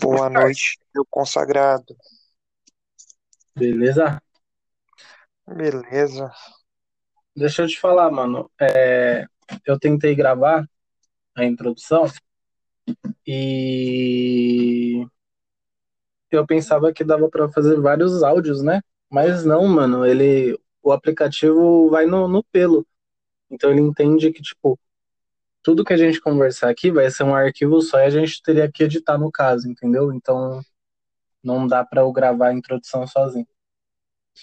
Boa noite, meu consagrado. Beleza? Beleza. Deixa eu te falar, mano. É, eu tentei gravar a introdução e eu pensava que dava pra fazer vários áudios, né? Mas não, mano. Ele, o aplicativo vai no, no pelo. Então ele entende que, tipo, tudo que a gente conversar aqui vai ser um arquivo só e a gente teria que editar no caso, entendeu? Então não dá pra eu gravar a introdução sozinho.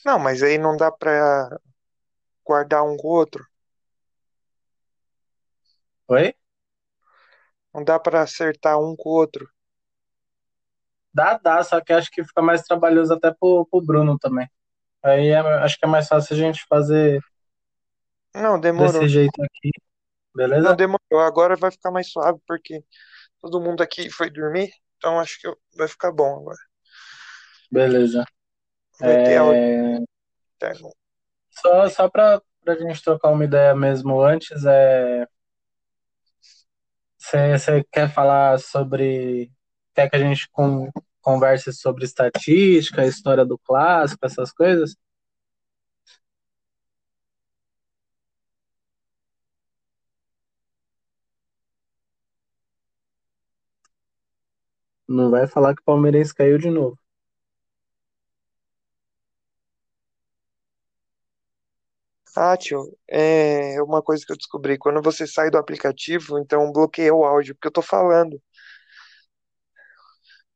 Não, mas aí não dá pra guardar um com o outro. Oi? Não dá pra acertar um com o outro. Dá, dá, só que acho que fica mais trabalhoso até pro, pro Bruno também. Aí é- acho que é mais fácil a gente fazer Não, demorou. desse jeito aqui, Não beleza? demorou. Agora vai ficar mais suave porque todo mundo aqui foi dormir. Então acho que vai ficar bom agora. Beleza. Vai ter áudio É, interno. só só pra, pra gente trocar uma ideia mesmo antes, é, você quer falar sobre. Quer que a gente con- converse sobre estatística, história do clássico, essas coisas? Não vai falar que o Palmeirense caiu de novo. Ah, tio, é uma coisa que eu descobri. Quando você sai do aplicativo, então bloqueia o áudio, porque eu tô falando.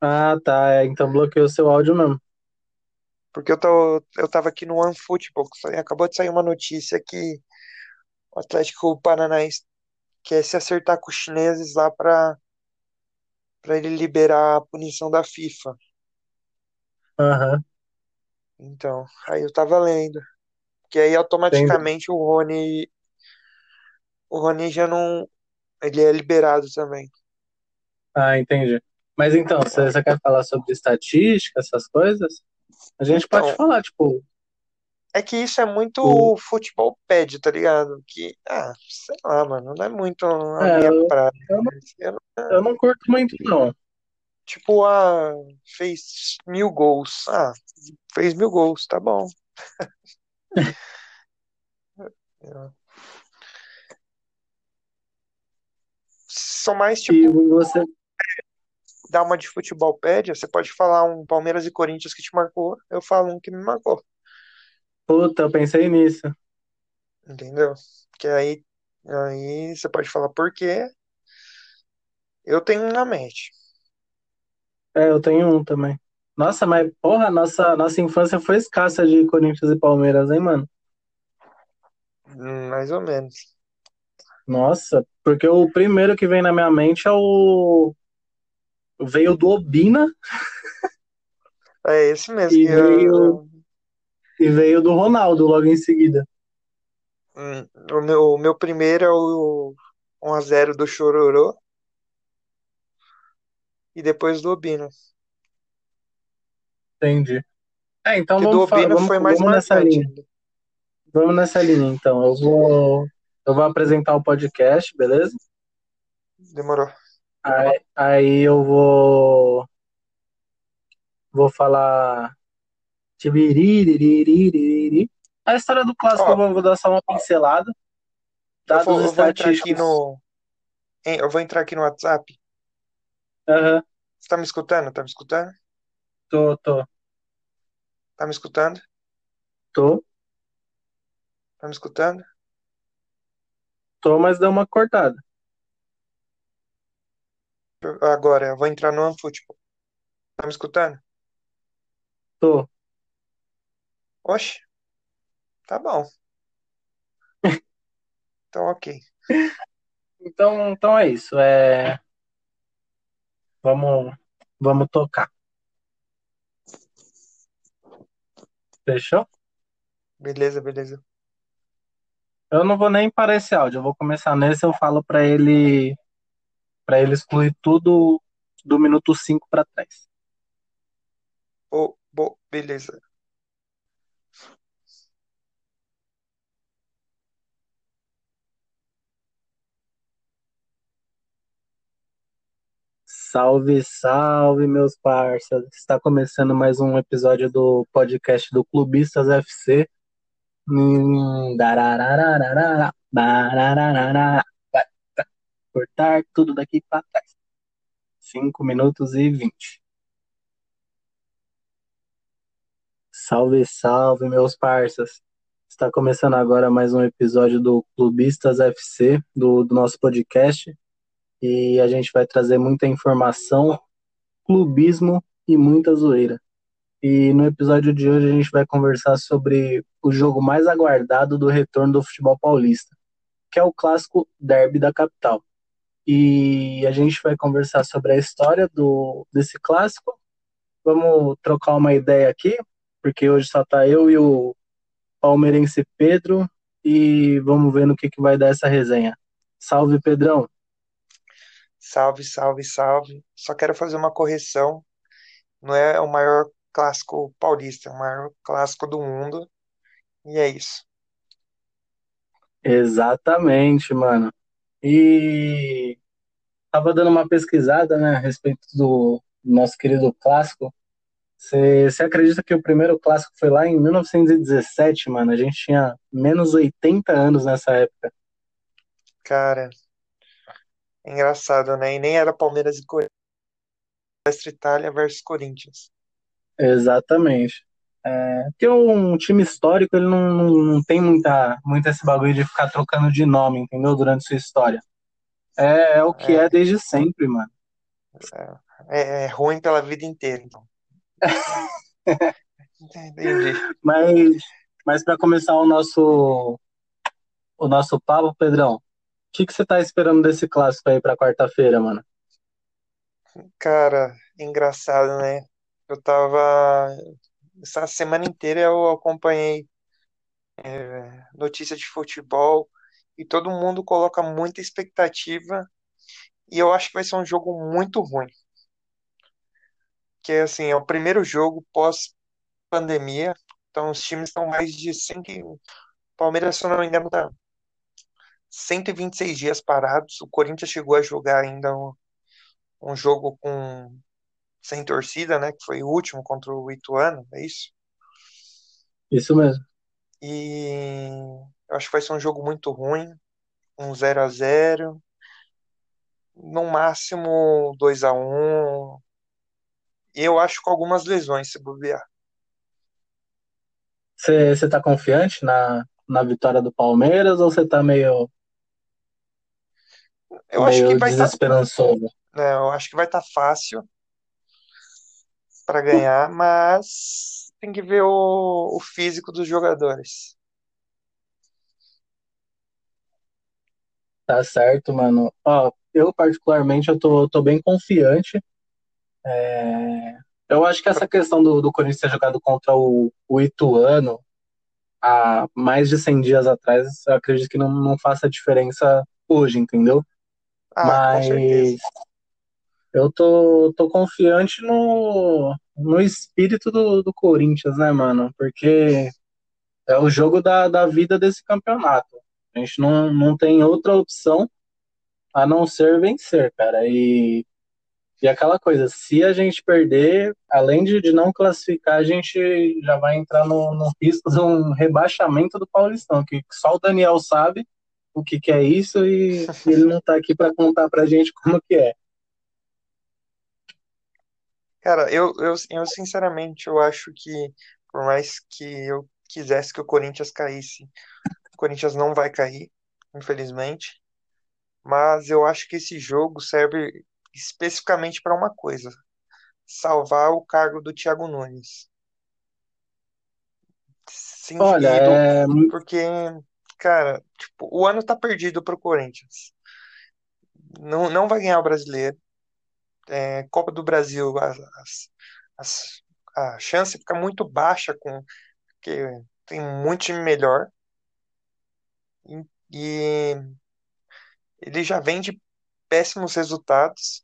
Ah, tá. é, Então bloqueou o seu áudio mesmo. Porque eu tô, eu tava aqui no OneFootball, que acabou de sair uma notícia que o Atlético Paranaense quer se acertar com os chineses lá pra, pra ele liberar a punição da FIFA. Aham, Então, aí eu tava lendo. Que aí entendi. automaticamente o Rony, o Rony já não, ele é liberado também. Ah, entendi. Mas então, você você quer falar sobre estatística, essas coisas? A gente pode Então, falar, tipo, é que isso é o, muito futebol pad, tá ligado? Que, ah, sei lá, mano, não é muito a é, minha eu, praia. eu não, Eu eu não- curto muito, não. tipo, ah, fez mil gols. Ah, fez mil gols, tá bom. São mais, E tipo, você, dar uma de futebol pad, você pode falar um Palmeiras e Corinthians que te marcou, eu falo um que me marcou, puta, eu pensei nisso. entendeu? Que aí, aí você pode falar por quê. Eu tenho um na mente, É, eu tenho um também. Nossa, mas porra, nossa, nossa infância foi escassa de Corinthians e Palmeiras, hein, mano? hum, mais ou menos. Nossa, porque o primeiro que vem na minha mente é o. Veio do Obina É esse mesmo e que eu, veio, e veio do Ronaldo logo em seguida. hum, o meu, o meu primeiro é o 1x0 do Chororô e depois do Obino. Entendi. É, então Que do vamos, fa- Obino vamos, foi mais vamos nessa linha. ainda. Vamos nessa linha, então. Eu vou, eu vou apresentar o podcast, beleza? Demorou. Aí, aí eu vou, vou falar. A história do clássico eu Ó, vou, vou dar só uma pincelada. eu Dados vou, eu vou entrar aqui no, hein, eu vou entrar aqui no WhatsApp. Aham, Você tá me escutando? Tá me escutando? tô, tô, Tá me escutando? tô, Tá me escutando? tô, mas deu uma cortada. Agora, eu vou entrar no OneFootball. Tá me escutando? Tô. Oxe, tá bom. Então, ok. Então, então é isso. É, vamos, vamos tocar. Fechou? Beleza, beleza. Eu não vou nem parar esse áudio. Eu vou começar nesse. Eu falo pra ele, para ele excluir tudo do minuto 5 pra trás. Ô, bo, beleza. Salve, salve, meus parceiros. Está começando mais um episódio do podcast do Clubistas FC. Hum, cortar tudo daqui para trás. 5 minutos e 20. Salve, salve, meus parceiros. Está começando agora mais um episódio do Clubistas FC, do, do nosso podcast e a gente vai trazer muita informação, clubismo e muita zoeira. E no episódio de hoje a gente vai conversar sobre o jogo mais aguardado do retorno do futebol paulista, que é o clássico Derby da capital. E a gente vai conversar sobre a história do, desse clássico. Vamos trocar uma ideia aqui, porque hoje só tá eu e o palmeirense Pedro e vamos ver no que, que vai dar essa resenha. Salve, Pedrão! Salve, salve, salve. Só quero fazer uma correção. Não é o maior clássico paulista, é o maior clássico do mundo. E é isso. Exatamente, mano. E tava dando uma pesquisada, né, a respeito do nosso querido clássico. Você acredita que o primeiro clássico foi lá em 1917, mano? A gente tinha menos 80 anos nessa época. Cara, Engraçado, né? E nem era Palmeiras e Corinthians. Itália versus Corinthians. Exatamente. É, porque um time histórico ele não, não, não, tem muita, muito esse bagulho de ficar trocando de nome, entendeu? Durante sua história. É, é o que é. é. desde sempre, mano. É, é, ruim pela vida inteira, então. Entendi. Mas, mas para começar o nosso o nosso papo, Pedrão, que, que você tá esperando desse clássico aí pra quarta-feira, mano? Cara, engraçado, né? Eu tava. Essa semana inteira eu acompanhei é, notícia de futebol e todo mundo coloca muita expectativa e eu acho que vai ser um jogo muito ruim. Que assim, é o primeiro jogo pós-pandemia, então os times estão mais de 100. Palmeiras, se não me engano, tá 126 dias parados. O Corinthians chegou a jogar ainda um, um jogo com sem torcida, né? Que foi o último contra o Ituano, é isso? Isso mesmo. E eu acho que vai ser um jogo muito ruim, um 0 a 0 no máximo 2 a 1 E eu acho com algumas lesões, se bobear. Você tá confiante na, na vitória do Palmeiras ou você tá meio eu acho que vai estar. Tá, é, eu acho que vai estar tá fácil para ganhar, mas tem que ver o, o físico dos jogadores. Tá certo, mano. Ó, eu particularmente eu tô, tô bem confiante. É... Eu acho que essa questão do, do Corinthians ter jogado contra o, o Ituano há mais de 100 dias atrás, eu acredito que não, não faça diferença hoje, entendeu? Ah, Mas eu tô, tô confiante no, no espírito do, do Corinthians, né, mano? Porque é o jogo da, da vida desse campeonato. A gente não, não tem outra opção a não ser vencer, cara. E, e aquela coisa, se a gente perder, além de, de não classificar, a gente já vai entrar no, no risco de um rebaixamento do Paulistão, que só o Daniel sabe o que, que é isso e, ele não está aqui para contar para gente como que é. Cara, eu, eu, eu sinceramente eu acho que por mais que eu quisesse que o Corinthians caísse, o Corinthians não vai cair, infelizmente. Mas eu acho que esse jogo serve especificamente para uma coisa: salvar o cargo do Thiago Nunes. Sim, Olha, é... porque cara, tipo, o ano tá perdido pro Corinthians. Não, não vai ganhar o brasileiro. É, Copa do Brasil, as, as, a chance fica muito baixa com porque tem muito time melhor. E, e ele já vem de péssimos resultados.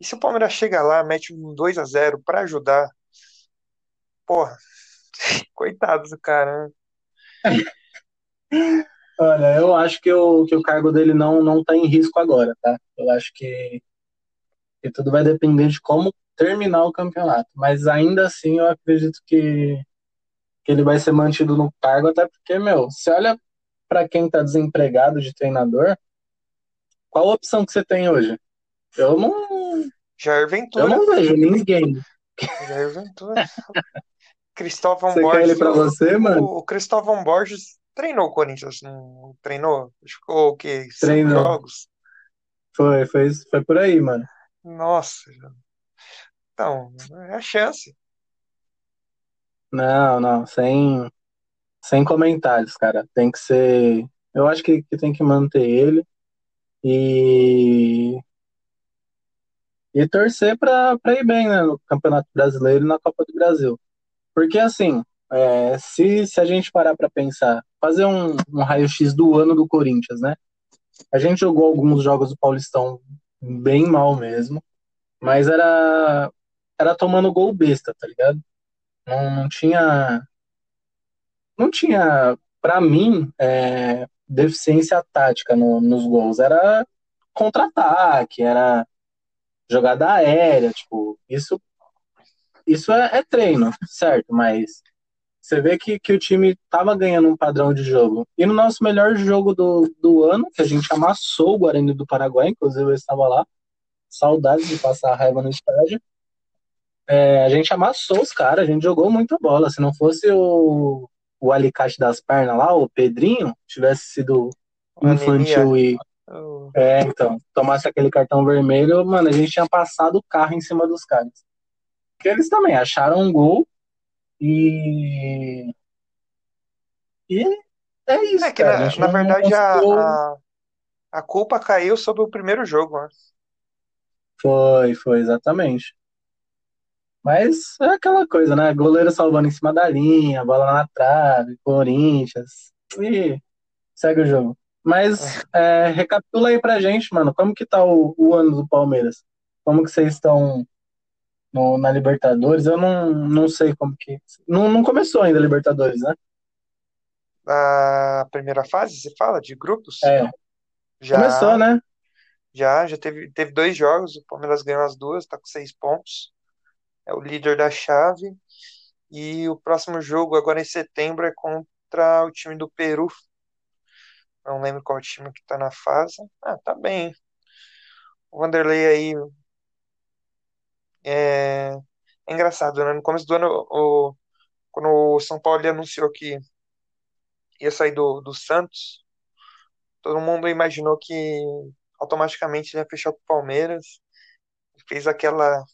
E se o Palmeiras chega lá, mete um 2 a 0 para ajudar, porra, coitado do cara. Né? Olha, eu acho que o, que o cargo dele não, não tá em risco agora, tá? Eu acho que E tudo vai depender de como terminar o campeonato. Mas ainda assim eu acredito que, que ele vai ser mantido no cargo, até porque, meu, você olha para quem tá desempregado de treinador, qual a opção que você tem hoje? Eu não. Jair Ventura. Eu não vejo ninguém. Jair Ventura. Cristóvão Você quer Borges. ele pra você, mano? O Cristóvão Borges treinou o Corinthians, não treinou? Ficou o quê? Treinou. jogos? Foi, foi, foi por aí, mano. Nossa. Então, é a chance. Não, não, sem, sem comentários, cara. Tem que ser. Eu acho que, que tem que manter ele e. E torcer pra, pra ir bem, né? No Campeonato Brasileiro e na Copa do Brasil. Porque, assim, é, se, se a gente parar pra pensar, fazer um, um raio-x do ano do Corinthians, né? A gente jogou alguns jogos do Paulistão bem mal mesmo, mas era, era tomando gol besta, tá ligado? Não, não tinha. Não tinha, pra mim, é, deficiência tática no- nos gols. Era contra-ataque, era jogada aérea, tipo, isso, isso é, é treino, certo? Mas você vê que, que o time tava ganhando um padrão de jogo. E no nosso melhor jogo do, do ano, que a gente amassou o Guarani do Paraguai, inclusive eu estava lá, saudades de passar raiva no estádio. É, a gente amassou os caras, a gente jogou muita bola. Se não fosse o, o alicate das pernas lá, o Pedrinho, tivesse sido infantil e. É, então, tomasse aquele cartão vermelho, mano, a gente tinha passado o carro em cima dos caras. Porque eles também acharam um gol e. E é isso, É que, cara. na, na verdade, a, conseguiu- a, a culpa caiu sobre o primeiro jogo, né? Foi, foi, exatamente. Mas é aquela coisa, né? Goleiro salvando em cima da linha, bola na trave, Corinthians. E segue o jogo. Mas é, recapitula aí pra gente, mano. Como que tá o, o ano do Palmeiras? Como que vocês estão no- na Libertadores? Eu não, não sei como que. Não, não começou ainda a Libertadores, né? A primeira fase, você fala, de grupos? É, Já, começou, né? já, já teve, teve dois jogos, o Palmeiras ganhou as duas, tá com seis pontos. É o líder da chave. E o próximo jogo, agora em setembro, é contra o time do Peru. Não lembro qual time que tá na fase. Ah, tá bem. O Vanderlei aí é, é engraçado, né? No começo do ano, o, quando o São Paulo anunciou que ia sair do, do Santos, todo mundo imaginou que automaticamente ia fechar com o Palmeiras. Fez aquela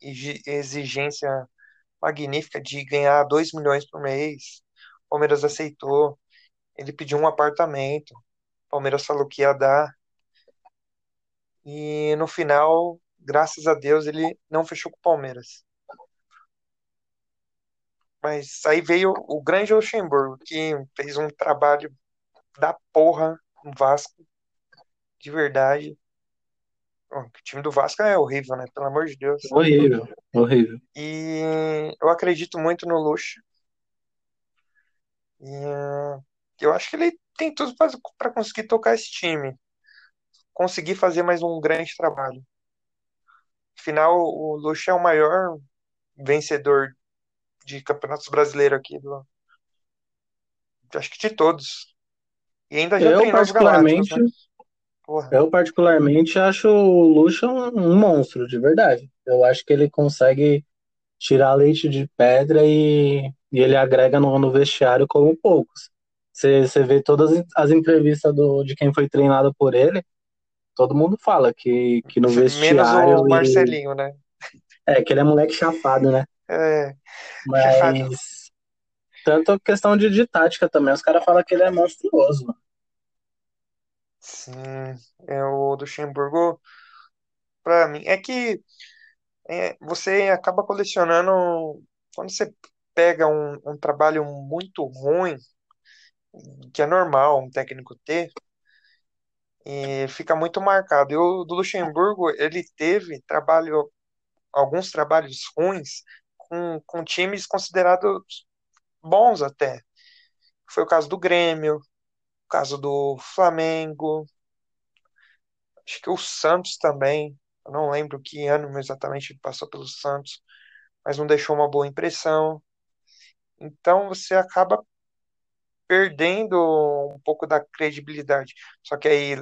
exi- exigência magnífica de ganhar 2 milhões por mês. O Palmeiras aceitou. Ele pediu um apartamento. O Palmeiras falou que ia dar. E no final, graças a Deus, ele não fechou com o Palmeiras. Mas aí veio o grande Luxemburgo, que fez um trabalho da porra no Vasco, de verdade. O time do Vasco é horrível, né? Pelo amor de Deus. Horrível, horrível. E eu acredito muito no Luxa. E eu acho que ele tem tudo para conseguir tocar esse time. Conseguir fazer mais um grande trabalho. Afinal, o Luxa é o maior vencedor de campeonatos brasileiros aqui do, acho que de todos. E ainda já Eu, Galácticos, particularmente, né? Eu, particularmente, acho o Lucha um, um monstro, de verdade. Eu acho que ele consegue tirar leite de pedra e, e ele agrega no, no vestiário como poucos. Você você vê todas as entrevistas do, de quem foi treinado por ele, todo mundo fala que, que no Menos vestiário. o ele- Marcelinho, né? é, que ele é moleque chapado, né? É. Mas. Tanto questão de, de tática também, os caras falam que ele é monstruoso. mano. sim, é o Luxemburgo, pra mim, é que é, você acaba colecionando, quando você pega um, um trabalho muito ruim, que é normal um técnico ter, e fica muito marcado. E o do Luxemburgo, ele teve trabalho, alguns trabalhos ruins com, com times considerados bons até. Foi o caso do Grêmio, o caso do Flamengo, acho que o Santos também. Eu não lembro que ano exatamente ele passou pelo Santos, mas não deixou uma boa impressão. Então você acaba perdendo um pouco da credibilidade. Só que aí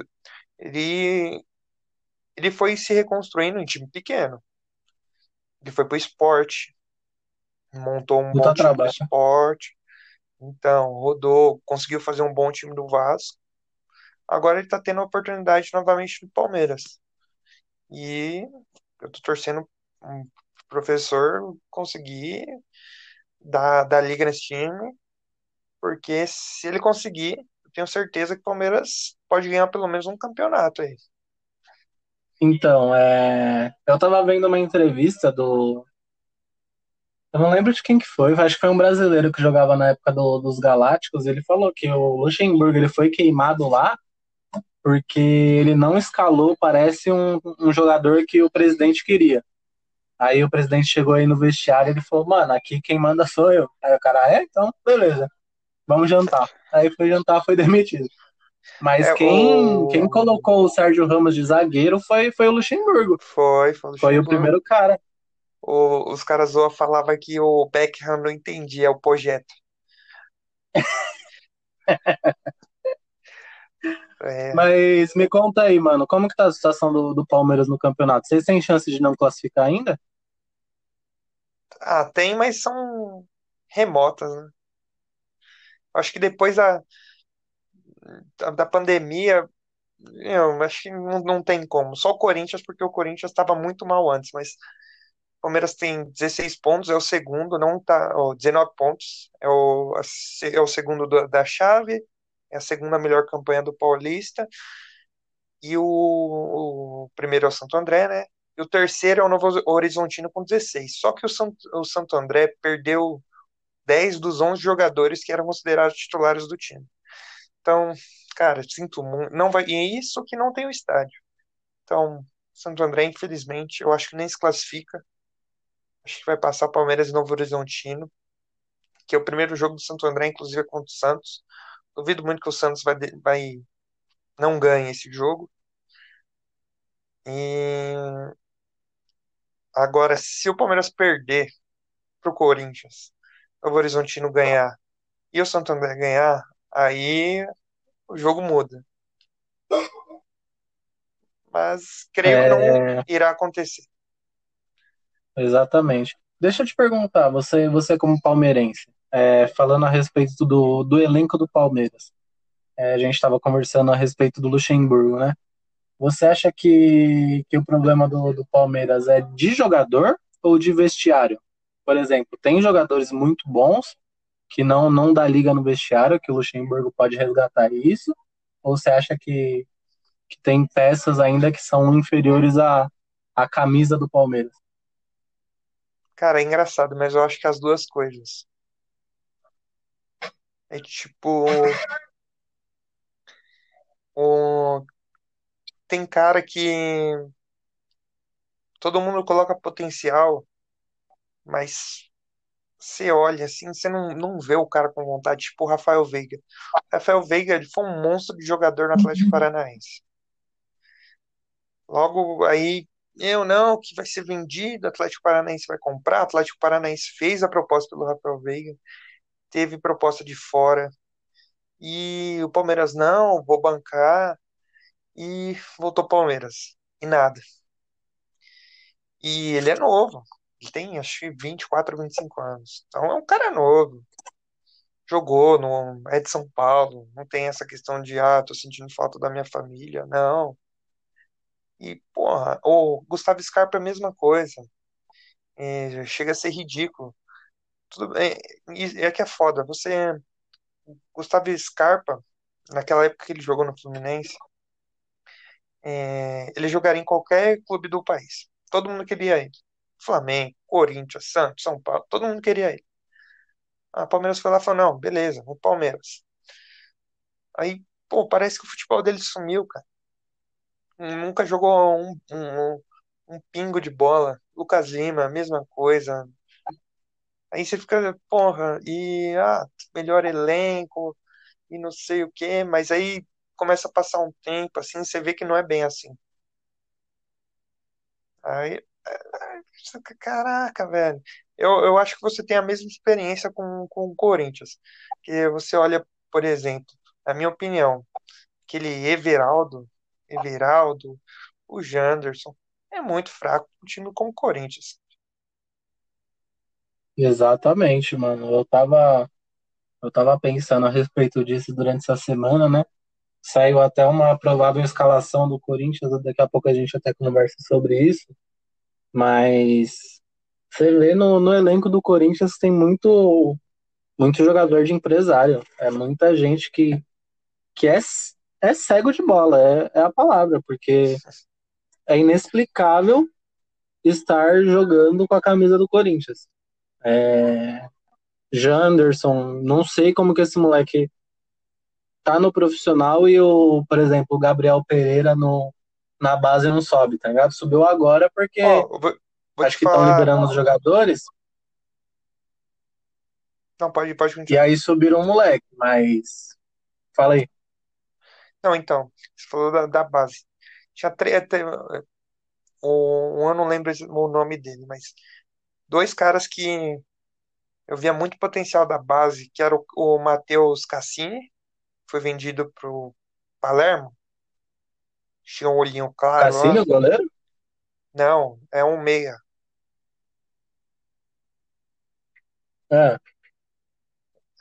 ele ele foi se reconstruindo em time pequeno. Ele foi pro esporte, montou um bom time do trabalho. esporte, então rodou, conseguiu fazer um bom time do Vasco. Agora ele tá tendo a oportunidade novamente no Palmeiras. E eu tô torcendo um professor conseguir dar, dar liga nesse time, porque se ele conseguir, eu tenho certeza que o Palmeiras pode ganhar pelo menos um campeonato aí. Então, é... eu tava vendo uma entrevista do. Eu não lembro de quem que foi, acho que foi um brasileiro que jogava na época do- dos Galácticos. Ele falou que o Luxemburgo ele foi queimado lá porque ele não escalou, parece, um, um jogador que o presidente queria. Aí o presidente chegou aí no vestiário e ele falou: Mano, aqui quem manda sou eu. Aí o cara, é? Então, beleza, vamos jantar. Aí foi jantar, foi demitido. Mas É, quem, quem o... colocou o Sérgio Ramos de zagueiro foi, foi o Luxemburgo. Foi, foi o Foi o Luxemburgo. primeiro cara. O- os caras zoa falavam que o Beckham não entendia o projeto. É, Mas me conta aí, mano, como que tá a situação do, do Palmeiras no campeonato? Vocês têm chance de não classificar ainda? ah, tem, mas são remotas, né? Acho que depois da, da, pandemia, eu acho que não, não tem como. Só o Corinthians, porque o Corinthians estava muito mal antes, mas o Palmeiras tem 16 pontos, é o segundo, não tá, ó, 19 pontos, é o, é o segundo do- da chave, é a segunda melhor campanha do Paulista, e o, o primeiro é o Santo André, né? E o terceiro é o Novo Horizontino com 16. Só que o o Santo André perdeu 10 dos 11 jogadores que eram considerados titulares do time. Então, cara, sinto muito. Não vai, e é isso que não tem o estádio. Então, Santo André, infelizmente, eu acho que nem se classifica. Acho que vai passar Palmeiras e Novo Horizontino, que é o primeiro jogo do Santo André, inclusive é contra o Santos. Duvido muito que o Santos vai, vai não ganhe esse jogo. E agora, se o Palmeiras perder Corinthians, o Novo Horizontino ganhar e o Santo André ganhar, aí o jogo muda. Mas creio que não É, irá acontecer. exatamente. Deixa eu te perguntar, você, você como palmeirense, é, falando a respeito do, do elenco do Palmeiras, é, a gente estava conversando a respeito do Luxemburgo, né? Você acha que, que o problema do, do Palmeiras é de jogador ou de vestiário? Por exemplo, tem jogadores muito bons que não, não dá liga no vestiário, que o Luxemburgo pode resgatar isso? Ou você acha que, que tem peças ainda que são inferiores à, à camisa do Palmeiras? Cara, é engraçado, mas eu acho que as duas coisas. É tipo, o... tem cara que todo mundo coloca potencial, mas você olha assim, você não, não vê o cara com vontade, tipo o Rafael Veiga. Rafael Veiga, ele foi um monstro de jogador no Atlético Paranaense. Logo aí, eu não, que vai ser vendido, o Atlético Paranaense vai comprar, o Atlético Paranaense fez a proposta pelo Rafael Veiga, teve proposta de fora, e o Palmeiras não, vou bancar, e voltou Palmeiras. E nada. E ele é novo. Ele tem, acho que 24, 25 anos. Então é um cara novo. Jogou, no, é de São Paulo. Não tem essa questão de, ah, tô sentindo falta da minha família. Não. E, porra, o Gustavo Scarpa é a mesma coisa. É, chega a ser ridículo. Tudo bem. E é que é foda. Você, Gustavo Scarpa, naquela época que ele jogou no Fluminense, é, ele jogaria em qualquer clube do país. Todo mundo queria ele. Flamengo, Corinthians, Santos, São Paulo, todo mundo queria ele. A Palmeiras foi lá e falou: não, beleza, o Palmeiras. Aí, pô, parece que o futebol dele sumiu, cara. Nunca jogou um, um, um pingo de bola. Lucas Lima, mesma coisa. Aí você fica, porra, e ah, melhor elenco, e não sei o quê, mas aí começa a passar um tempo, assim, você vê que não é bem assim. Aí, caraca, velho. Eu, eu acho que você tem a mesma experiência com, com o Corinthians. Que você olha, por exemplo, na minha opinião, aquele Everaldo, Everaldo, o Janderson, é muito fraco um time como o Corinthians. Exatamente, mano. Eu tava, eu tava pensando a respeito disso durante essa semana, né? Saiu até uma provável escalação do Corinthians, daqui a pouco a gente até conversa sobre isso. Mas você vê no, no elenco do Corinthians tem muito, muito jogador de empresário. É muita gente que, que é, é cego de bola, é, é a palavra, porque é inexplicável estar jogando com a camisa do Corinthians. É, Janderson, não sei como que esse moleque tá no profissional e o, por exemplo, o Gabriel Pereira no, na base não sobe, tá ligado? Subiu agora porque Ó, vou, vou acho que estão falar... liberando os jogadores. Não, pode, pode continuar. E aí subiram o moleque, mas. Fala aí. Não, então, você falou da, da base. Tinha três. Um, eu não lembro o nome dele, mas dois caras que eu via muito potencial da base, que era o, o Matheus Cassini, foi vendido pro Palermo. Tinha um olhinho claro. Cassini, o goleiro? Não, é um meia. É.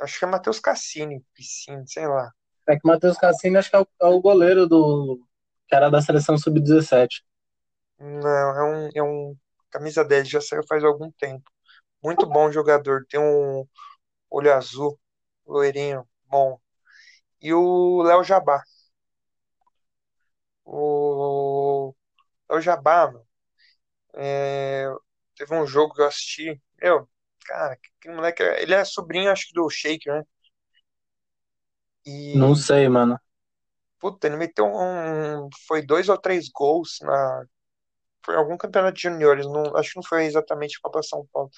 Acho que é Matheus Cassini, Piscine, sei lá. É que Matheus Cassini acho que é o, é o goleiro do. que era da seleção sub-17. Não, é um, é um. Camisa 10, já saiu faz algum tempo. Muito bom jogador. Tem um olho azul, loirinho, bom. E o Léo Jabá. O Léo Jabá, mano, é, teve um jogo que eu assisti. Meu, cara, que moleque. Ele é sobrinho, acho que do Shaker, né? E, Não sei, mano. Puta, ele meteu um. Foi dois ou três gols na. Foi algum campeonato de juniores, não, acho que não foi exatamente Copa São Paulo.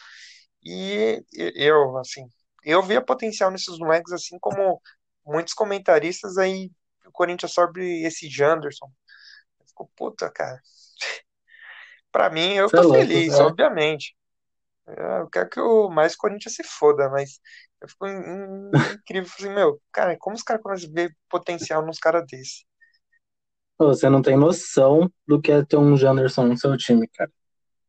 E eu, assim, eu via potencial nesses moleques, assim como muitos comentaristas aí, o Corinthians sobre esse Janderson. Ficou, puta, cara. pra mim, eu Você tô é feliz, louco, é. obviamente. Eu quero que o mais Corinthians se foda, mas eu fico incrível assim, meu, cara, como os caras começam a ver potencial nos caras desse? Você não tem noção do que é ter um Janderson no seu time, cara.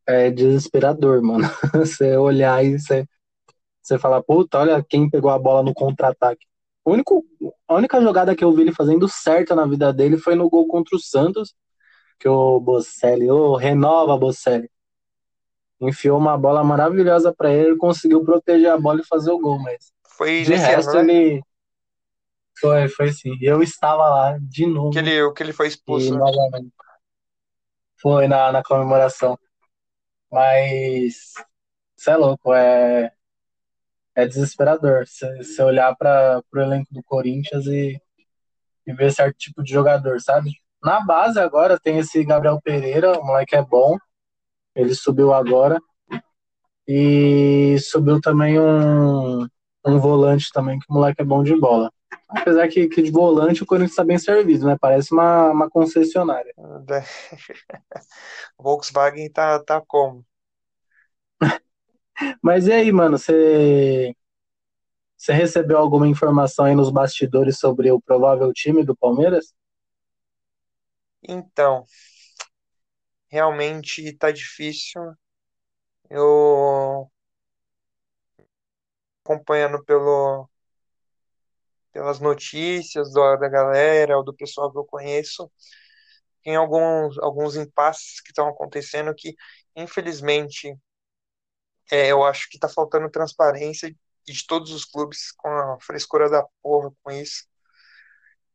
É desesperador, mano. Você olhar e você, você falar, puta, olha quem pegou a bola no contra-ataque. Único, a única jogada que eu vi ele fazendo certa na vida dele foi no gol contra o Santos, que o Bocelli, ô, renova Bocelli enfiou uma bola maravilhosa para ele, conseguiu proteger a bola e fazer o gol, mas foi de resto ano, né? ele foi, foi sim. Eu estava lá de novo. Que ele, que ele foi expulso. Né? Foi na, na comemoração. Mas você é louco, é, é desesperador. Você olhar para o elenco do Corinthians e, e ver certo tipo de jogador, sabe? Na base agora tem esse Gabriel Pereira, o moleque é bom. Ele subiu agora. E subiu também um, um volante também, que o moleque é bom de bola. Apesar que, que de volante o Corinthians está bem servido, né? Parece uma, uma concessionária. Volkswagen tá, tá como? Mas e aí, mano, você você recebeu alguma informação aí nos bastidores sobre o provável time do Palmeiras? Então, realmente está difícil. Eu acompanhando pelo pelas notícias do, da galera ou do pessoal que eu conheço, tem alguns alguns impasses que estão acontecendo que infelizmente é, eu acho que está faltando transparência de todos os clubes com a frescura da porra com isso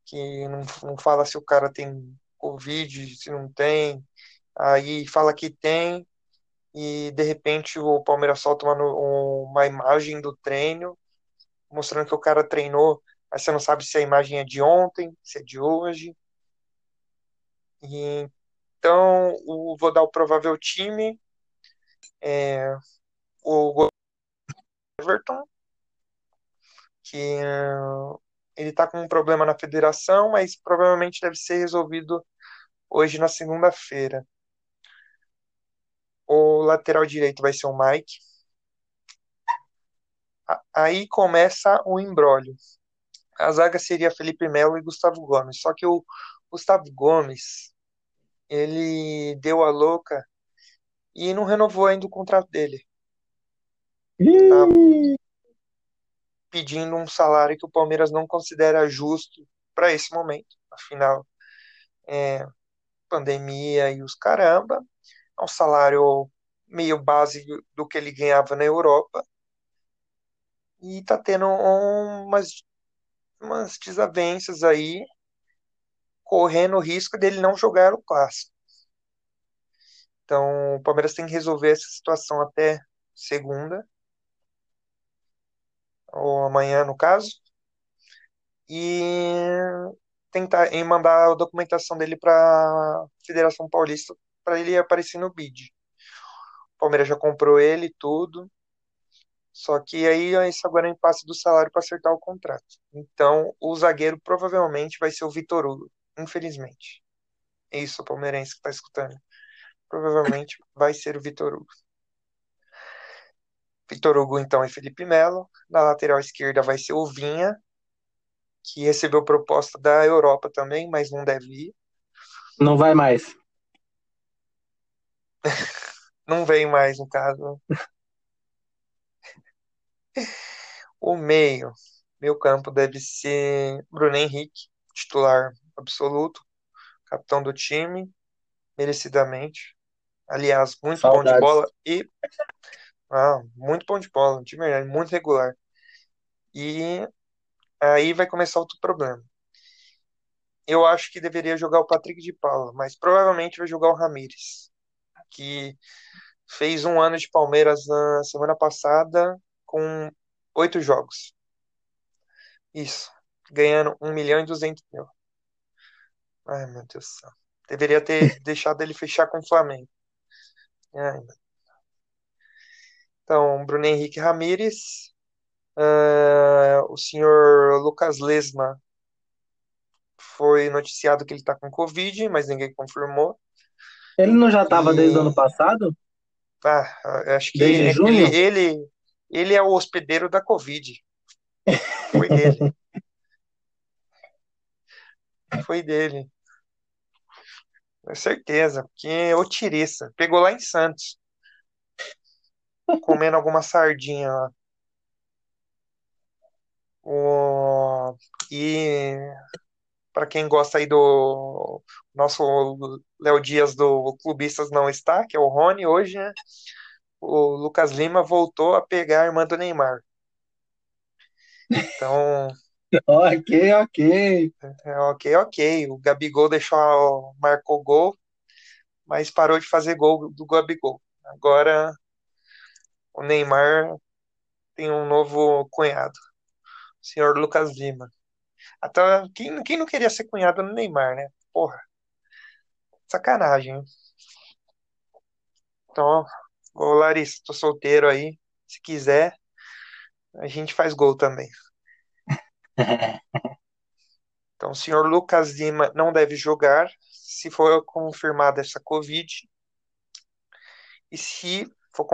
que não, não fala se o cara tem Covid, se não tem, aí fala que tem, e de repente o Palmeiras solta uma, uma imagem do treino, mostrando que o cara treinou, mas você não sabe se a imagem é de ontem, se é de hoje. E, então, o, vou dar o provável time. É, o Everton, que uh, ele está com um problema na federação, mas provavelmente deve ser resolvido hoje na segunda-feira. O lateral direito vai ser o Mike. Aí começa o imbróglio. A zaga seria Felipe Melo e Gustavo Gomes. Só que o Gustavo Gomes, ele deu a louca e não renovou ainda o contrato dele. Tá pedindo um salário que o Palmeiras não considera justo para esse momento. Afinal, é, pandemia e os caramba, é um salário meio base do que ele ganhava na Europa e tá tendo umas, umas desavenças aí, correndo o risco dele não jogar o clássico. Então, o Palmeiras tem que resolver essa situação até segunda, ou amanhã, no caso, e tentar e mandar a documentação dele para a Federação Paulista para ele aparecer no bid. O Palmeiras já comprou ele tudo, só que aí isso agora é um impasse do salário para acertar o contrato. Então, o zagueiro provavelmente vai ser o Vitor Hugo, infelizmente. É isso, o palmeirense que está escutando. Provavelmente vai ser o Vitor Hugo. Vitor Hugo, então, e Felipe Melo. Na lateral esquerda vai ser o Vinha, que recebeu proposta da Europa também, mas não deve ir. não vai mais. Não vem mais, no caso. O meio. Meu campo deve ser Bruno Henrique, titular absoluto, capitão do time, merecidamente. Aliás, muito bom de Saudades. bola e. Ah, muito bom de bola, de verdade, muito regular. E aí vai começar outro problema. Eu acho que deveria jogar o Patrick de Paula, mas provavelmente vai jogar o Ramires, que fez um ano de Palmeiras na semana passada com oito jogos. Isso, ganhando 1 milhão e 200 mil. Ai, meu Deus do céu. Deveria ter deixado ele fechar com o Flamengo. Ai, meu- Então, Bruno Henrique Ramires, ah, o senhor Lucas Lesma foi noticiado que ele está com Covid, mas ninguém confirmou. Ele não já estava E- desde o ano passado? Ah, acho que Desde é- junho? ele, ele, ele é o hospedeiro da Covid. Foi dele. Foi dele. Com certeza, porque é o Tiriça. Pegou lá em Santos. Comendo alguma sardinha lá. O... E para quem gosta aí do nosso Léo Dias do Clubistas não está, que é o Rony hoje, né? O Lucas Lima voltou a pegar a irmã do Neymar. Então, Ok, ok. é, ok, ok. O Gabigol deixou, marcou gol, mas parou de fazer gol do Gabigol. Agora o Neymar tem um novo cunhado, o senhor Lucas Lima. Até quem, quem não queria ser cunhado no Neymar, né? Porra, sacanagem. hein? Então, ô Larissa, tô solteiro aí. Se quiser, a gente faz gol também. Então, o senhor Lucas Lima não deve jogar se for confirmada essa Covid. E se for,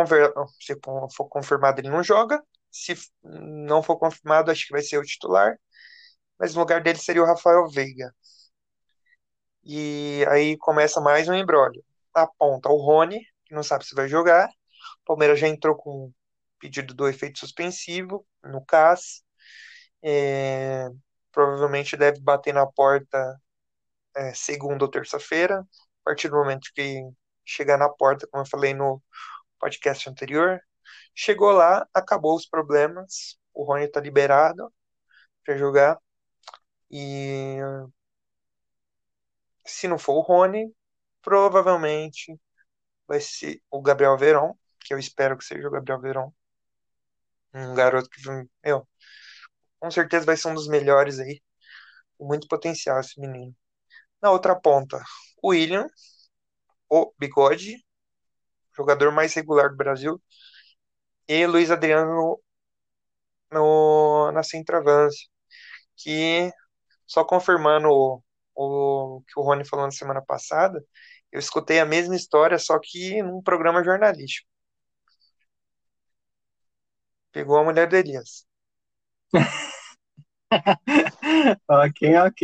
se for confirmado, ele não joga. Se não for confirmado, acho que vai ser o titular. Mas no lugar dele seria o Rafael Veiga. E aí começa mais um embrólio. Na ponta, o Rony, que não sabe se vai jogar. O Palmeiras já entrou com pedido do efeito suspensivo no CAS. É, provavelmente deve bater na porta é, segunda ou terça-feira. A partir do momento que chegar na porta, como eu falei no podcast anterior, chegou lá, acabou os problemas. O Rony está liberado para jogar. E se não for o Rony, provavelmente vai ser o Gabriel Veron, que eu espero que seja o Gabriel Veron. Um garoto que, meu, com certeza vai ser um dos melhores aí. Muito potencial esse menino. Na outra ponta, o William, o Bigode, jogador mais regular do Brasil, e Luiz Adriano no, na centroavância, que só confirmando o, o que o Rony falou na semana passada, eu escutei a mesma história, só que num programa jornalístico. Pegou a mulher do Elias. ok, ok.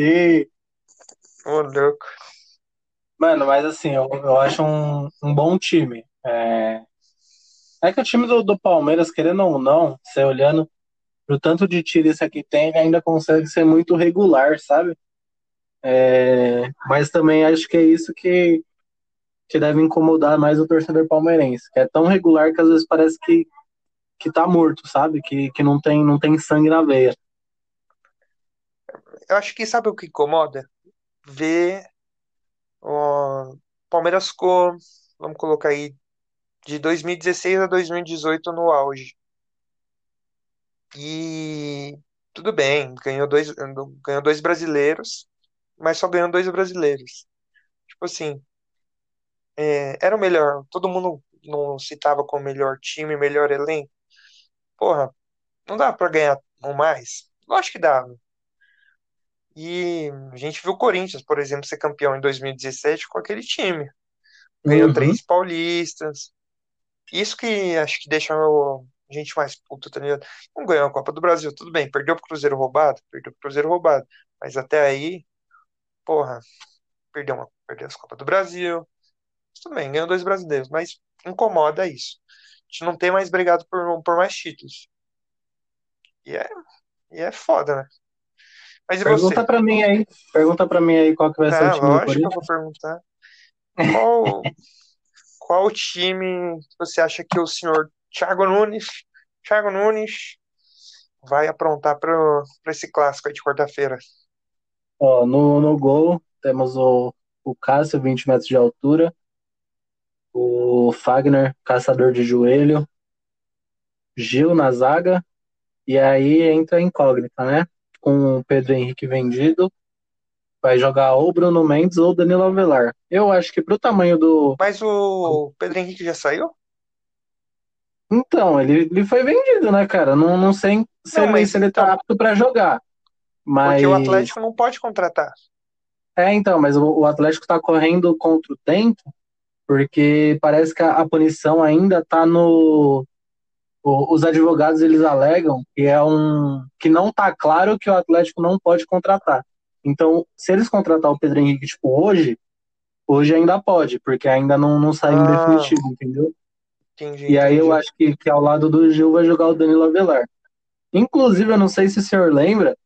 Ô, louco. Mano, mas assim, eu, eu acho um, um bom time. É, é que o time do, do Palmeiras, querendo ou não, você olhando pro tanto de esse que tem, ainda consegue ser muito regular, sabe? É, mas também acho que é isso que, que deve incomodar mais o torcedor palmeirense, que é tão regular que às vezes parece que, que tá morto, sabe? Que, que não, tem, não tem sangue na veia. Eu acho que sabe o que incomoda? Ver o Palmeiras ficou, vamos colocar aí, de 2016 a 2018 no auge. E tudo bem, ganhou dois, ganhou dois brasileiros, mas só ganhou dois brasileiros. Tipo assim, é, era o melhor. Todo mundo não citava como melhor time, melhor elenco. Porra, não dá pra ganhar um mais? Lógico que dava. E a gente viu o Corinthians, por exemplo, ser campeão em 2017 com aquele time. Ganhou Uhum. três paulistas. Isso que acho que deixa a gente mais puta, tá ligado? Não ganhou a Copa do Brasil, tudo bem. Perdeu pro Cruzeiro roubado? Perdeu pro Cruzeiro roubado. Mas até aí, porra, perdeu, uma, perdeu a Copa do Brasil. Tudo bem, ganhou dois brasileiros, mas incomoda isso. A gente não tem mais brigado por, por mais títulos. E é, e é foda, né? Mas Pergunta pra mim aí. Pergunta pra mim aí qual que vai ser o Ah, time do lógico que eu vou perguntar. Qual, qual time você acha que o senhor Thiago Nunes, Thiago Nunes vai aprontar para esse clássico aí de quarta-feira? Ó, no, no gol temos o, o Cássio, 20 metros de altura. O Fagner, caçador de joelho. Gil na zaga. E aí entra a incógnita, né? Com o Pedro Henrique vendido. Vai jogar ou Bruno Mendes ou Danilo Avelar. Eu acho que pro tamanho do. Mas o Pedro Henrique já saiu? Então, ele, ele foi vendido, né, cara? Não, não sei se, Não, ele, mas se ele tá então, apto pra jogar. Mas. porque o Atlético não pode contratar. É, então, mas o, o Atlético tá correndo contra o tempo, porque parece que a, a punição ainda tá no. o- os advogados eles alegam que é um. que não tá claro que o Atlético não pode contratar. Então, se eles contratar o Pedro Henrique, tipo, hoje, hoje ainda pode, porque ainda não, não saiu em Ah, definitivo, entendeu? entendi, E aí eu entendi. acho que, que ao lado do Gil vai jogar o Danilo Avelar. Inclusive, eu não sei se o senhor lembra,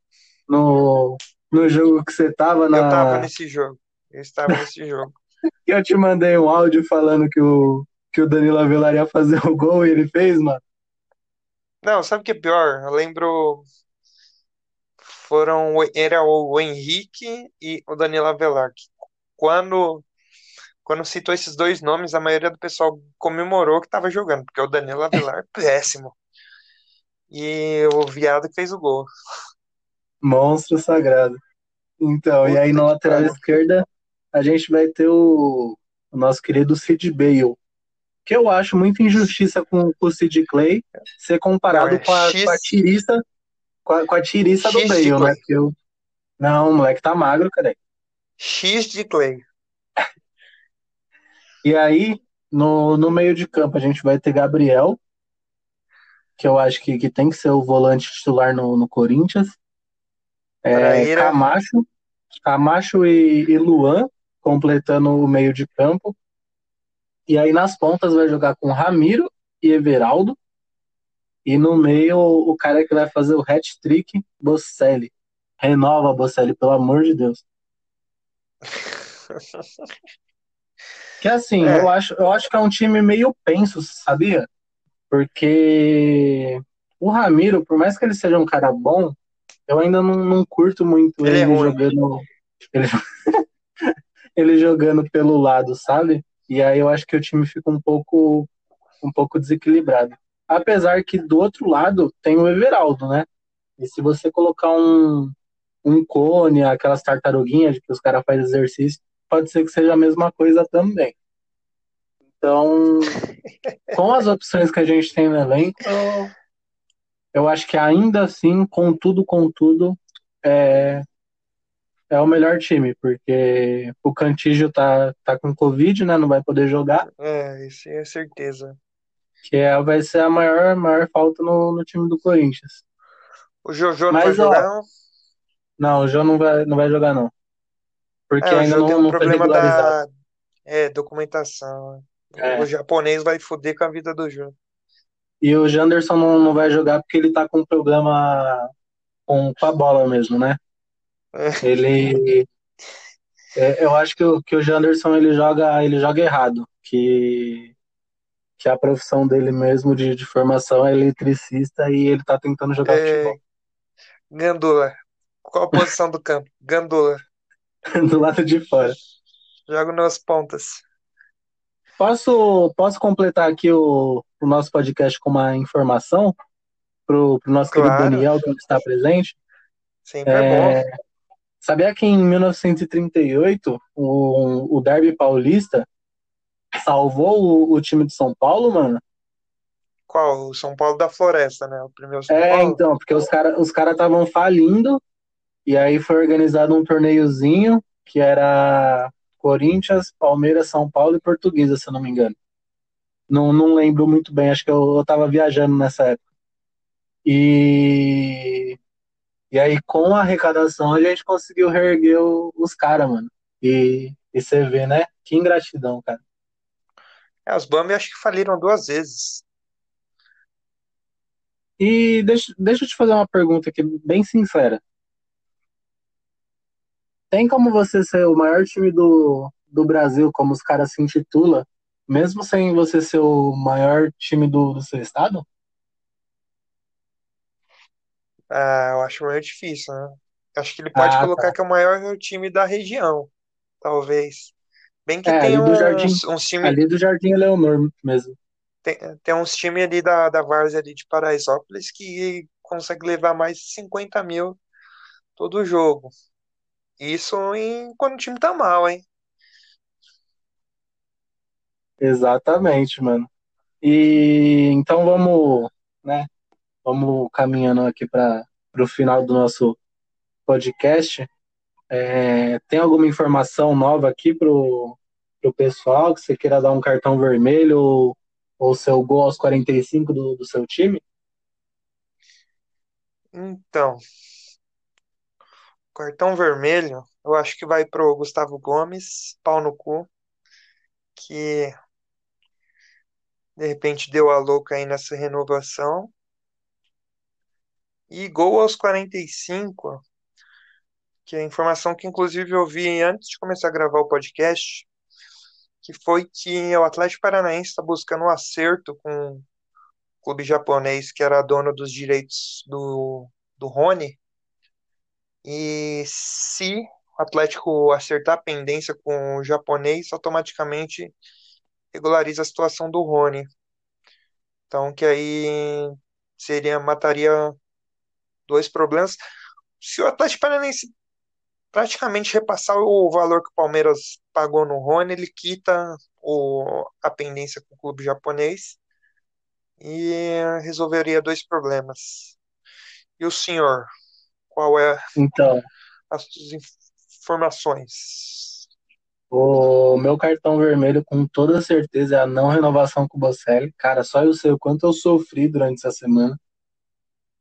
no, no jogo que você tava Eu tava na. nesse jogo. Eu estava nesse jogo. eu te mandei um áudio falando que o, que o Danilo Avelar ia fazer o gol e ele fez, mano. Não, sabe o que é pior? Eu lembro. Foram. Era o Henrique e o Danilo Avelar. Quando, quando citou esses dois nomes, a maioria do pessoal comemorou que tava jogando, porque o Danilo Avelar é péssimo. E o Viado que fez o gol. Monstro sagrado. Então, e aí Puta na lateral pariu. esquerda a gente vai ter o, o nosso querido Sid Bale. Que eu acho muita injustiça com, com o Sid Clay ser comparado é com a, com a X, tirista, com a, com a tirista do X de Bale, né? Porque eu, não, o moleque tá magro, cara. X de Clay. E aí, no, no meio de campo, a gente vai ter Gabriel, que eu acho que, que tem que ser o volante titular no, no Corinthians. É. Camacho, Camacho e, e Luan, completando o meio de campo. E aí nas pontas vai jogar com Ramiro e Everaldo. E no meio, o cara que vai fazer o hat-trick, Bocelli. Renova, Bocelli, pelo amor de Deus. Que assim, É, eu acho, eu acho que é um time meio penso, sabia? Porque o Ramiro, por mais que ele seja um cara bom, eu ainda não, não curto muito ele é ele ruim. jogando, ele, ele jogando pelo lado, sabe? E aí eu acho que o time fica um pouco, um pouco desequilibrado. Apesar que do outro lado tem o Everaldo, né? E se você colocar um, um cone, aquelas tartaruguinhas que os caras fazem exercício, pode ser que seja a mesma coisa também. Então, com as opções que a gente tem no elenco, eu, acho que ainda assim, contudo, contudo, é, é o melhor time, porque o Cantígio tá, tá com Covid, né? Não vai poder jogar. É, isso é certeza. Que é, vai ser a maior, maior falta no, no time do Corinthians. O Jojo não Mas, vai jogar, ó, não? Não, o João não vai, não vai jogar, não. Porque é, ainda não, tem um não problema da é, documentação. É. O japonês vai foder com a vida do João. E o Janderson não, não vai jogar porque ele tá com problema com, com a bola mesmo, né? É. Ele. É, eu acho que o, que o Janderson ele joga, ele joga errado. Que, que a profissão dele mesmo de, de formação é eletricista e ele tá tentando jogar é... futebol. Gandula. Qual a posição do campo? Gandula. do lado de fora. Jogo nas pontas. Posso, posso completar aqui o, o nosso podcast com uma informação para o nosso claro. querido Daniel, que está presente? Sempre é, é bom. Sabia que em 1938 o, o Derby Paulista salvou o, o, time de São Paulo, mano? Qual? O São Paulo da Floresta, né? O primeiro São é, Paulo. então, porque os caras os cara estavam falindo e aí foi organizado um torneiozinho que era Corinthians, Palmeiras, São Paulo e Portuguesa, se eu não me engano. Não, não lembro muito bem, acho que eu, eu tava viajando nessa época. E, e aí, com a arrecadação, a gente conseguiu reerguer o, os caras, mano. E, e você vê, né? Que ingratidão, cara. É, os Bambi acho que faliram duas vezes. E deixa, deixa eu te fazer uma pergunta aqui, bem sincera. Tem como você ser o maior time do, do Brasil, como os caras se intitula, mesmo sem você ser o maior time do, do seu estado? Ah, eu acho meio difícil, né? Acho que ele pode ah, colocar tá. que é o maior time da região, talvez. Bem que é, tem uns, Jardim, uns. Ali do Jardim Leonor mesmo. Tem, tem uns times ali da, da Várzea ali de Paraisópolis que consegue levar mais de 50 mil todo jogo. Isso em, quando o time tá mal, hein? Exatamente, mano. E então vamos, né? Vamos caminhando aqui para o final do nosso podcast. É, tem alguma informação nova aqui pro, pro pessoal que você queira dar um cartão vermelho ou, ou seu gol aos 45 do, do seu time? Então, Cartão vermelho, eu acho que vai pro Gustavo Gomes, pau no cu, que de repente deu a louca aí nessa renovação. E gol aos 45, que é a informação que inclusive eu vi antes de começar a gravar o podcast, que foi que o Atlético Paranaense está buscando um acerto com o clube japonês que era dono dos direitos do, do Rony, e se o Atlético acertar a pendência com o japonês, automaticamente regulariza a situação do Rony. Então, que aí seria mataria dois problemas. Se o Atlético Paranaense praticamente repassar o valor que o Palmeiras pagou no Rony, ele quita o, a pendência com o clube japonês e resolveria dois problemas. E o senhor, qual é então, as informações? O meu cartão vermelho, com toda certeza, é a não renovação com o Bocelli. Cara, só eu sei o quanto eu sofri durante essa semana.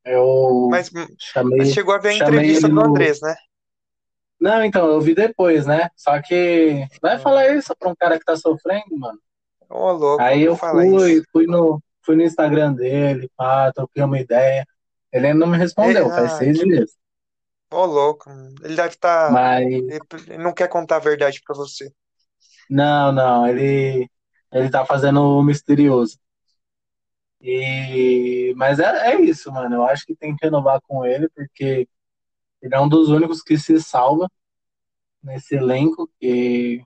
Eu mas, chamei, mas chegou a ver a entrevista do Andrés, né? Não, então, eu vi depois, né? Só que vai falar isso pra um cara que tá sofrendo, mano. Ô, louco, Aí eu fui, fui no, fui no Instagram dele, pá, troquei uma ideia. Ele ainda não me respondeu, faz ah, seis dias. Ô, louco. Ele deve estar. Tá... Mas... Ele não quer contar a verdade para você. Não, não. Ele, ele tá fazendo o misterioso. E... Mas é, é isso, mano. Eu acho que tem que renovar com ele, porque ele é um dos únicos que se salva nesse elenco, que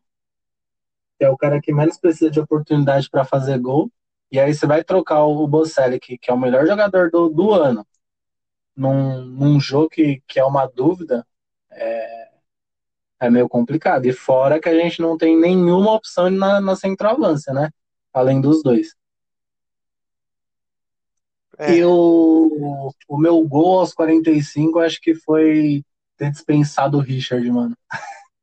é o cara que menos precisa de oportunidade para fazer gol. E aí você vai trocar o Bocelli, que, que é o melhor jogador do, do ano num, num jogo que, que é uma dúvida, é, é meio complicado. E fora que a gente não tem nenhuma opção na, na centroavância, né? Além dos dois. É. E o, o meu gol aos 45, acho que foi ter dispensado o Richard, mano.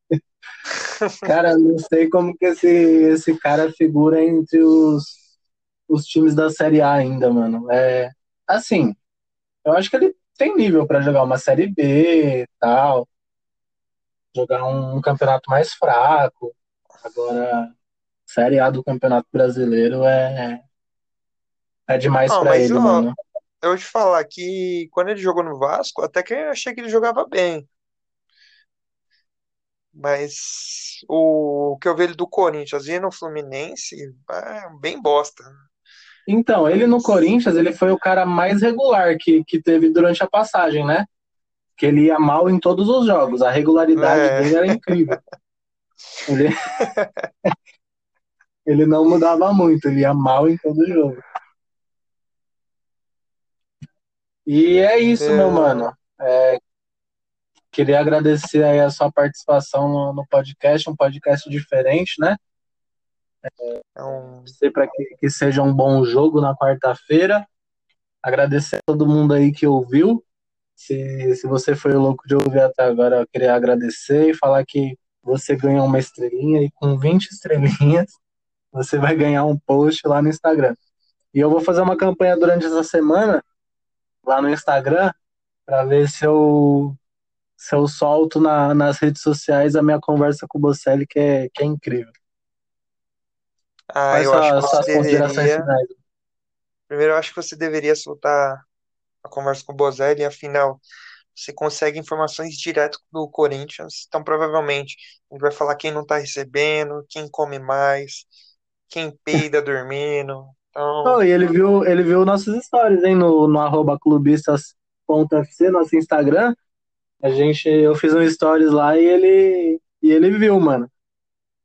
cara, não sei como que esse, esse cara figura entre os, os times da Série A ainda, mano. É, assim, eu acho que ele tem nível para jogar uma Série B e tal, jogar um, um campeonato mais fraco. Agora, Série A do Campeonato Brasileiro é, é demais Não, pra ele, ó, mano. eu vou te falar que quando ele jogou no Vasco, até que eu achei que ele jogava bem. Mas o que eu vejo do Corinthians e no Fluminense é bem bosta. Então, ele no Corinthians, ele foi o cara mais regular que, que teve durante a passagem, né? Que ele ia mal em todos os jogos. A regularidade É, dele era incrível. Ele, ele não mudava muito, ele ia mal em todo jogo. E é isso, meu é, mano. Queria agradecer aí a sua participação no, no podcast, um podcast diferente, né? é um, Sei para que, que seja um bom jogo na quarta-feira. Agradecer a todo mundo aí que ouviu. Se, se você foi louco de ouvir até agora, eu queria agradecer e falar que você ganhou uma estrelinha e com 20 estrelinhas você vai ganhar um post lá no Instagram. E eu vou fazer uma campanha durante essa semana lá no Instagram para ver se eu, se eu solto na, nas redes sociais a minha conversa com o Bocelli, que é, que é incrível. ah, Quais eu acho que você deveria. Primeiro, eu acho que você deveria soltar a conversa com o Bozelli, afinal, você consegue informações direto do Corinthians. Então, provavelmente, ele vai falar quem não tá recebendo, quem come mais, quem peida dormindo. Oh, Então, e ele viu, ele viu nossos stories, hein, no, no arroba clubistas.fc, nosso Instagram. A gente, eu fiz um stories lá e ele, e ele viu, mano.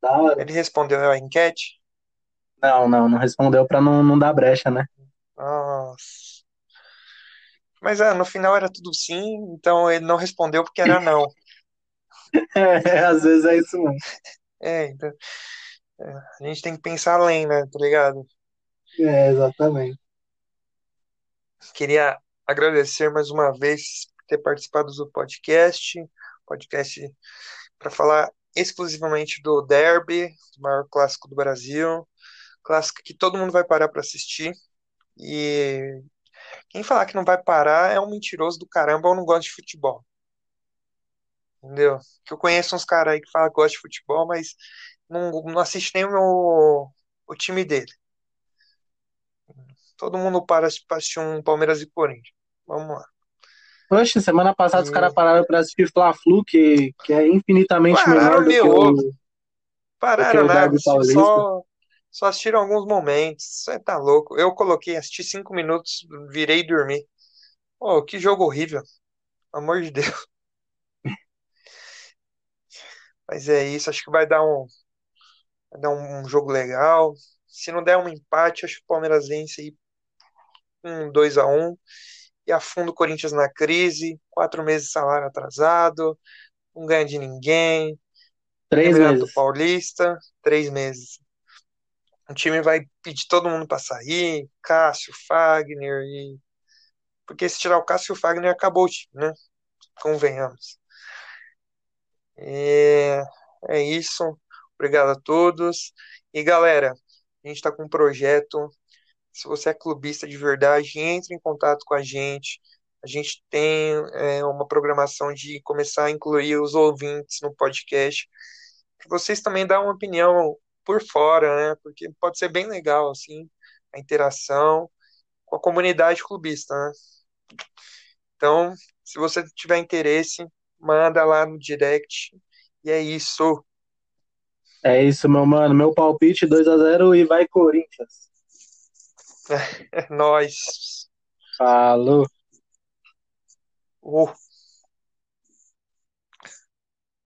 Da hora. ele respondeu a enquete. Não, não, não respondeu pra não, não dar brecha, né? Nossa. Mas é, no final era tudo sim, então ele não respondeu porque era não. É, às vezes é isso mesmo. É, então, é, a gente tem que pensar além, né? Tá ligado? É, exatamente. Queria agradecer mais uma vez por ter participado do podcast, podcast para falar exclusivamente do Derby, o maior clássico do Brasil, clássico que todo mundo vai parar para assistir. E quem falar que não vai parar é um mentiroso do caramba ou não gosta de futebol. Entendeu? Que eu conheço uns caras aí que falam que gostam de futebol, mas não, não assiste nem o, o time dele. Todo mundo para para assistir um Palmeiras e Corinthians. Vamos lá. Poxa, semana passada os E caras pararam pra assistir Fla-Flu, que, que é infinitamente pararam melhor do que meu ovo. o, que Pararam nada, só, só assistiram alguns momentos. Você tá louco. Eu coloquei, assisti cinco minutos, virei e dormi. Oh, que jogo horrível. Pelo amor de Deus. Mas é isso, acho que vai dar um, vai dar um jogo legal. Se não der um empate, acho que o Palmeiras vence aí um 2 a 1 e afunda o Corinthians na crise. Quatro meses de salário atrasado, não ganha de ninguém. Três meses. Paulista, três meses. O time vai pedir todo mundo para sair, Cássio, Fagner e porque se tirar o Cássio e o Fagner acabou o time, né? Convenhamos. É, é isso. Obrigado a todos. E galera, a gente está com um projeto. Se você é clubista de verdade, entre em contato com a gente. A gente tem é, uma programação de começar a incluir os ouvintes no podcast. Que vocês também dão uma opinião por fora, né? Porque pode ser bem legal, assim, a interação com a comunidade clubista, né? Então, se você tiver interesse, manda lá no direct. E é isso. É isso, meu mano. Meu palpite 2 a 0 e vai Corinthians. É nóis. Falou. Uh.